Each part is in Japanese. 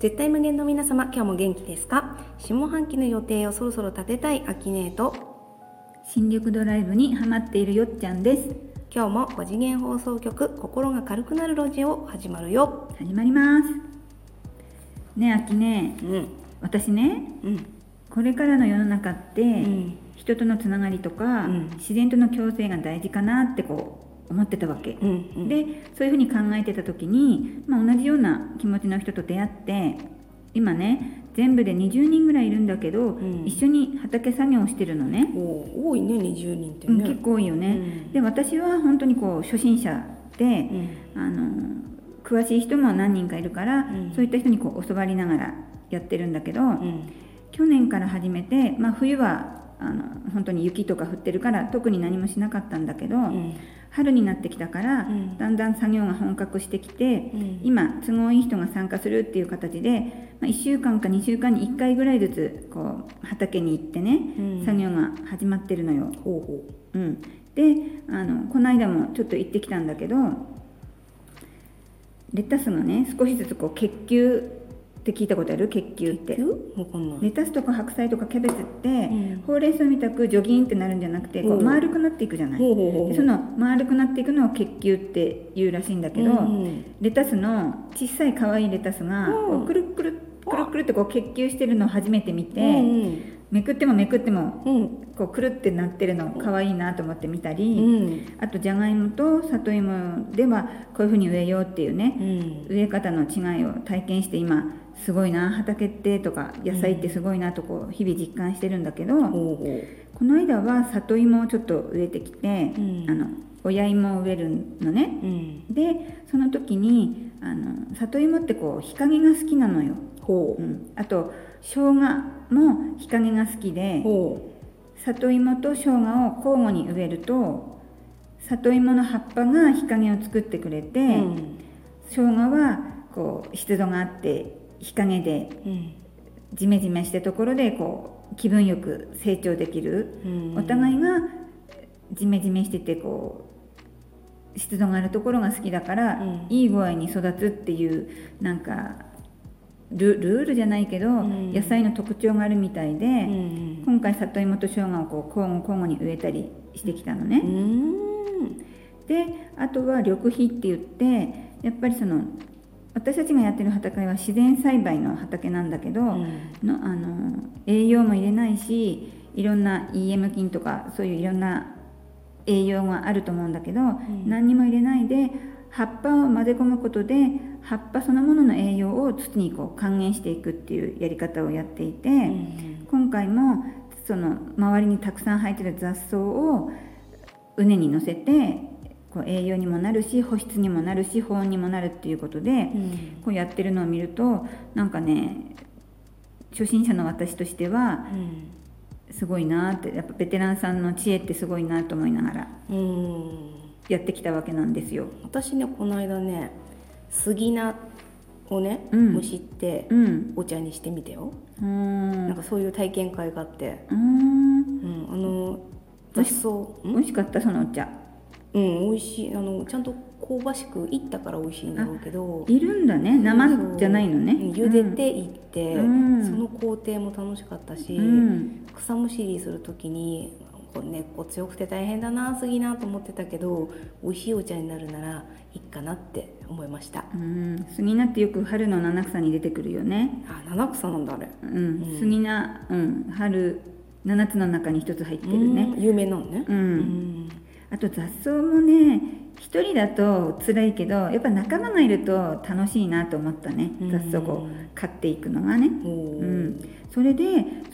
絶対無限の皆様、今日も元気ですか？下半期の予定をそろそろ立てたいアキネート。新緑ドライブにハマっているよっちゃんです今日も5次元放送局、心が軽くなるラジオ始まるよ。始まりますねえあきねうん。私ねうん。これからの世の中って、ん人とのつながりとか、うん自然との共生が大事かなってこう思ってたわけ、うん。うん。でそういうふうに考えてた時に、まあ、同じような気持ちの人と出会って今ね全部で20人ぐらいいるんだけど、ん一緒に畑作業をしてるのね、お多いね、20人ってうんね。結構多いよね、うんで私は本当にこう初心者で、うん。あの詳しい人も何人かいるから、んそういった人にこう教わりながらやってるんだけど、うん。去年から始めて、まあ、冬はあの本当に雪とか降ってるから特に何もしなかったんだけど、うん。春になってきたから、ん。だんだん作業が本格してきて、ん。今都合いい人が参加するっていう形で、まあ、1週間か2週間に1回ぐらいずつこう畑に行ってね、うん。作業が始まってるのよ。うん、であのこの間もちょっと行ってきたんだけどレタスがね少しずつこう結球って聞いたことある？結球っう。て急わかんない。レタスとか白菜とかキャベツって、ん。ほうれん草みたくジョギンってなるんじゃなくてこううん丸くなっていくじゃない、でその丸くなっていくのを結球っていうらしいんだけど、レタスの小さい可愛いレタスがくるくるくるくるってこう結球してるのを初めて見て、うんめくってもめくってもうん。こうくるってなってるの可愛いなと思って見たり、うん。あとじゃがいもと里芋ではこういうふうに植えようっていうね、うん。植え方の違いを体験して今すごいな畑ってとか野菜ってすごいなとこう日々実感してるんだけど、この間は里芋をちょっと植えてきて、んあの親芋を植えるのね。でその時にあの里芋ってこう日陰が好きなのよ、ほうん、あと生姜も日陰が好きう。でほ里芋と生姜を交互に植えると里芋の葉っぱが日陰を作ってくれて、う。うん。生姜はこう湿度があって日陰でうん。ジメジメしたところでこう気分よく成長できる、うんお互いがジメジメしててこう湿度があるところが好きだから、うんいい具合に育つっていうなんかルルールじゃないけど、ん野菜の特徴があるみたいで、うん。今回里芋と生姜をこう交互交互に植えたりしてきたのね。うん。であとは緑肥って言ってやっぱりその私たちがやってる畑は自然栽培の畑なんだけど、んのあの栄養も入れないしいろんな EM 菌とかそういういろんな栄養があると思うんだけど、何にも入れないで葉っぱを混ぜ込むことで葉っぱそのものの栄養を土にこう還元していくっていうやり方をやっていて、ん今回もその周りにたくさん生えてる雑草を畝に乗せてこう栄養にもなるし保湿にもなるし保温にもなるっていうことで、うん。こうやってるのを見るとなんかね初心者の私としてはうん。すごいなってやっぱベテランさんの知恵ってすごいなと思いながらうん。やってきたわけなんですよ。私ねこの間ね杉菜をね、うん。蒸してうん、お茶にしてみてよ、うーん。なんかそういう体験会があって、うーん。うん、あの雑草美味しかったそのお茶。うん美味しい。あのちゃんと香ばしくいったから美味しいんだろうけど。いるんだね。生じゃないのね。うん茹でていって、うん。その工程も楽しかったし、うん。草むしりする時にこう根っこ強くて大変だな杉なと思ってたけど美味しいお茶になるならいいかなって思いました。うん。杉菜ってよく春の七草に出てくるよね。あ七草なんだあれ。うん、杉菜、うん、春7つの中に1つ入ってるね。うん。有名なのね。うん、うん。あと雑草もね一人だと辛いけどやっぱ仲間がいると楽しいなと思ったね。うん。雑草こう買っていくのがね、おうーん、それで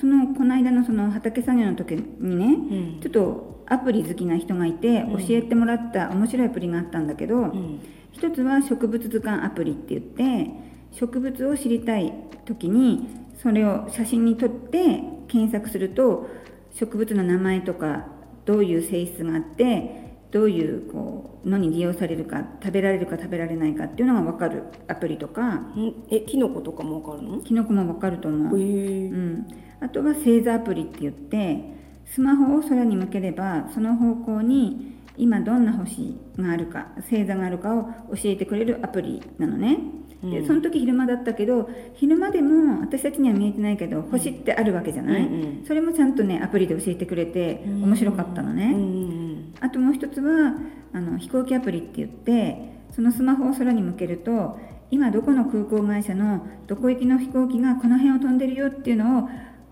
そのこの間のその畑作業の時にね、うん。ちょっとアプリ好きな人がいてうん。教えてもらった面白いアプリがあったんだけど、うん。一つは植物図鑑アプリって言って植物を知りたい時にそれを写真に撮って検索すると植物の名前とかどういう性質があってどういうこうのに利用されるか食べられるか食べられないかっていうのが分かるアプリとか。んえキノコとかもわかるの？キノコも分かると思う、へうえん、あとは星座アプリって言ってスマホを空に向ければその方向に今どんな星があるか星座があるかを教えてくれるアプリなのね、でうん。その時昼間だったけど昼間でも私たちには見えてないけど星ってあるわけじゃない、うんうんそれもちゃんとねアプリで教えてくれて面白かったのね、うんうんあともう一つはあの飛行機アプリって言ってそのスマホを空に向けると今どこの空港会社のどこ行きの飛行機がこの辺を飛んでるよっていうのを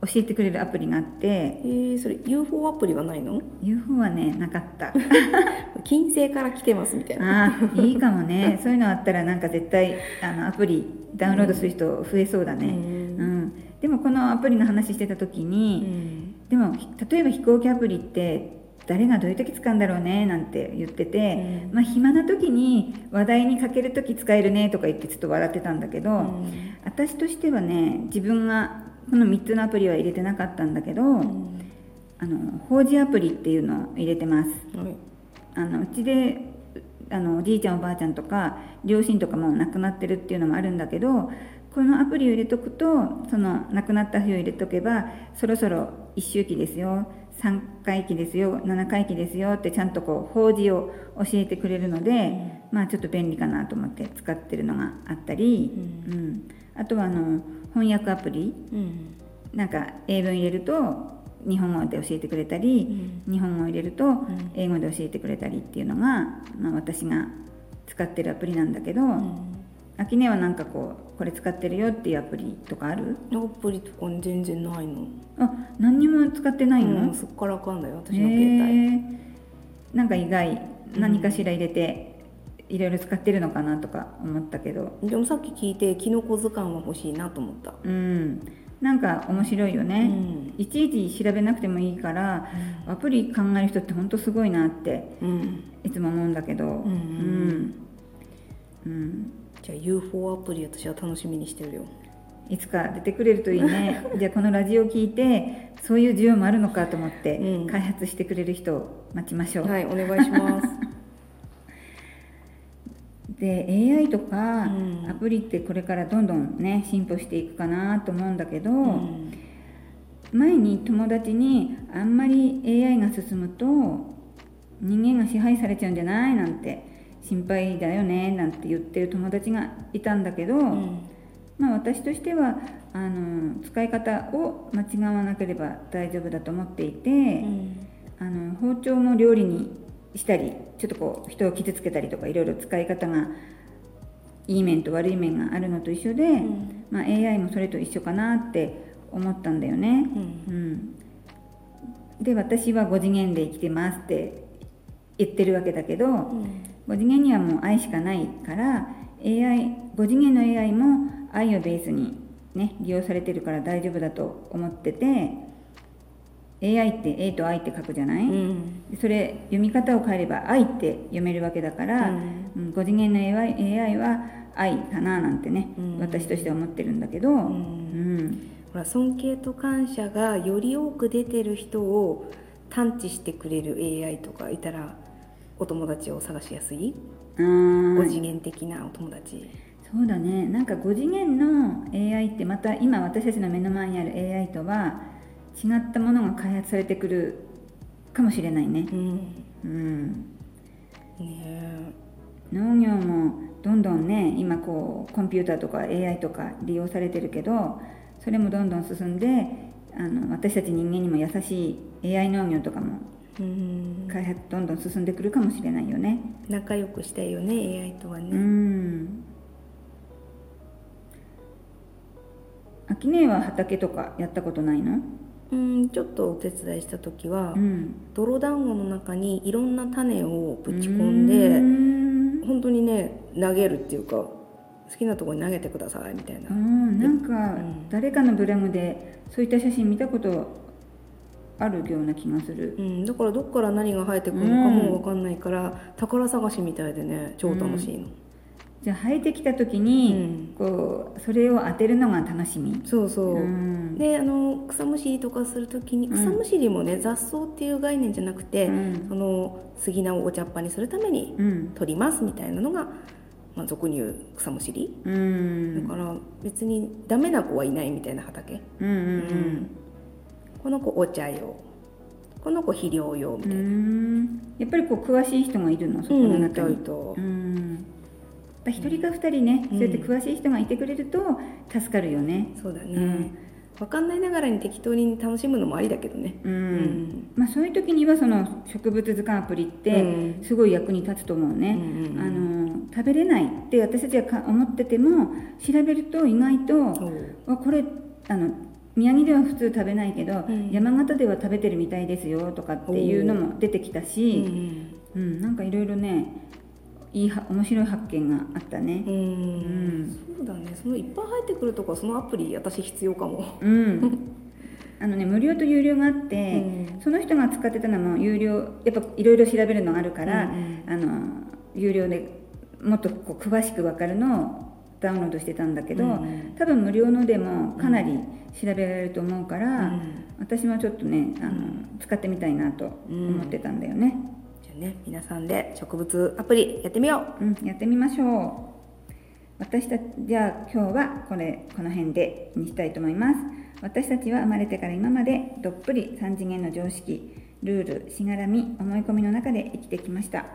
教えてくれるアプリがあってえー、それ UFO アプリはないの？UFO はねなかった。金星から来てますみたいな。あーいいかもね。そういうのあったらなんか絶対あのアプリダウンロードする人増えそうだね、うん。うん。でもこのアプリの話してた時うに、ん。でもひ例えば飛行機アプリって誰がどういう時使うんだろうねなんて言ってて、うん。まあ暇な時に話題にかける時使えるねとか言ってちょっと笑ってたんだけど、うん。私としてはね自分がこの3つのアプリは入れてなかったんだけど、うん。あの法事アプリっていうのを入れてます。はい。あのうちであのおじいちゃんおばあちゃんとか両親とかも亡くなってるっていうのもあるんだけどこのアプリを入れとくとその亡くなった日を入れとけばそろそろ一周期ですよ3回忌ですよ7回忌ですよってちゃんとこう法事を教えてくれるので、まあちょっと便利かなと思って使ってるのがあったり、うん。あとはあの翻訳アプリ。うん。なんか英文入れると日本語で教えてくれたり、日本語を入れるとん。英語で教えてくれたりっていうのが、まあ、私が使ってるアプリなんだけど、あきねはなんかこうこれ使ってるよっていうアプリとかある？アプリとか全然ないの。あ何にも使ってないの、うん、そっからかんだよ私への携帯。ー。なんか意外何かしら入れて、いろいろ使ってるのかなとか思ったけど。でもさっき聞いてキノコ図鑑は欲しいなと思った。うん。なんか面白いよね、うん。いちいち調べなくてもいいから、アプリ考える人って本当すごいなってうん。いつも思うんだけど。うんん。うんじゃあ UFO アプリ私は楽しみにしてるよ。いつか出てくれるといいね。じゃあこのラジオ聞いてそういう需要もあるのかと思って、うん。開発してくれる人を待ちましょう、はいお願いします。で AI とかうん。アプリってこれからどんどんね進歩していくかなと思うんだけど、うん。前に友達にあんまり AI が進むと人間が支配されちゃうんじゃないなんて心配だよねなんて言ってる友達がいたんだけど、うん。まあ私としてはあの使い方を間違わなければ大丈夫だと思っていて、うん。あの包丁も料理にしたりちょっとこう人を傷つけたりとかいろいろ使い方がいい面と悪い面があるのと一緒で、ん。まあ、AI もそれと一緒かなって思ったんだよね。うん。うん、で私は5次元で生きてますって言ってるわけだけど、うん5次元にはもう愛しかないから AI5 次元の AI も愛をベースに、ね、利用されてるから大丈夫だと思ってて AI って A と愛って書くじゃない、うん。でそれ読み方を変えれば愛って読めるわけだから、ううん5次元の AI, AI は愛かななんてね、うん。私としては思ってるんだけど、うん。ほら尊敬と感謝がより多く出てる人を探知してくれる AI とかいたらお友達を探しやすい？あー5次元的なお友達。そうだね。なんか5次元の AI ってまた今私たちの目の前にある AI とは違ったものが開発されてくるかもしれないね。うん。うん。ねえ。農業もどんどんね今こうコンピューターとか AI とか利用されてるけどそれもどんどん進んであの私たち人間にも優しい AI 農業とかもうん開発どんどん進んでくるかもしれないよね。仲良くしたいよね AI とはうね、ん秋音は畑とかやったことないの？うん、ちょっとお手伝いした時は、うん。泥団子の中にいろんな種をぶち込んでうん。本当にね投げるっていうか好きなところに投げてくださいみたいな、うんなんかうん。誰かのブログでそういった写真見たことあるような気がする。うん、だからどっから何が生えてくるのかも分かんないから、宝探しみたいでね超楽しいの、じゃあ生えてきた時に、うん。こうそれを当てるのが楽しみ。そうそう、うん。であの草むしりとかする時に草むしりもね、雑草っていう概念じゃなくて、うん。その杉菜をお茶っ葉にするためにうん。取りますみたいなのが、まあ、俗に言う草むしり、うん。だから別にダメな子はいないみたいな畑、うん。うんこの子お茶用。この子肥料用みうたいな、ん。やっぱりこう詳しい人がいるのそこのうん、い中にうん。ぱ1人か2人ね、うん。そうやって詳しい人がいてくれると助かるよね。そうだね、うん。分かんないながらに適当に楽しむのもありだけどね。うん。うん。まあ、そういう時にはその植物図鑑アプリってうん。すごい役に立つと思うね、うんうんうん。あの食べれないって私たちはか思ってても調べると意外とそう。あこれあの宮城では普通食べないけど、うん。山形では食べてるみたいですよとかっていうのも出てきたうんし、うんなんかいろいろねいいは面白い発見があったね。うん、うん。うんそうだね。そのいっぱい入ってくるとかそのアプリ私必要かも。うん、あのね無料と有料があって、うん。その人が使ってたのも有料やっぱいろいろ調べるのがあるから、うんあの有料でもっとこう詳しく分かるのをダウンロードしてたんだけど、うん。多分無料のでもかなり調べられると思うから、うん。私もちょっとねあの、使ってみたいなと思ってたんだよね、じゃあね皆さんで植物アプリやってみよう。んやってみましょう。私たちじゃあ今日はこれこの辺でにしたいと思います。私たちは生まれてから今までどっぷり3次元の常識ルールしがらみ思い込みの中で生きてきました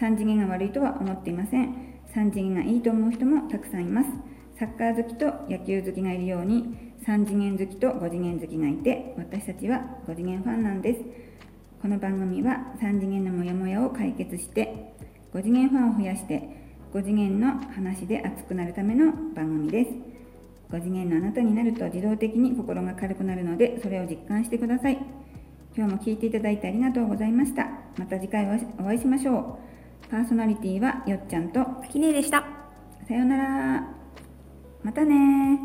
3次元が悪いとは思っていません。3次元がいいと思う人もたくさんいます。サッカー好きと野球好きがいるように3次元好きと5次元好きがいて私たちは5次元ファンなんです。この番組は3次元のモヤモヤを解決して5次元ファンを増やして5次元の話で熱くなるための番組です。5次元のあなたになると自動的に心が軽くなるのでそれを実感してください。今日も聞いていただいてありがとうございました。また次回お会いしましょう。パーソナリティはよっちゃんとうきねえでした。さようなら。またね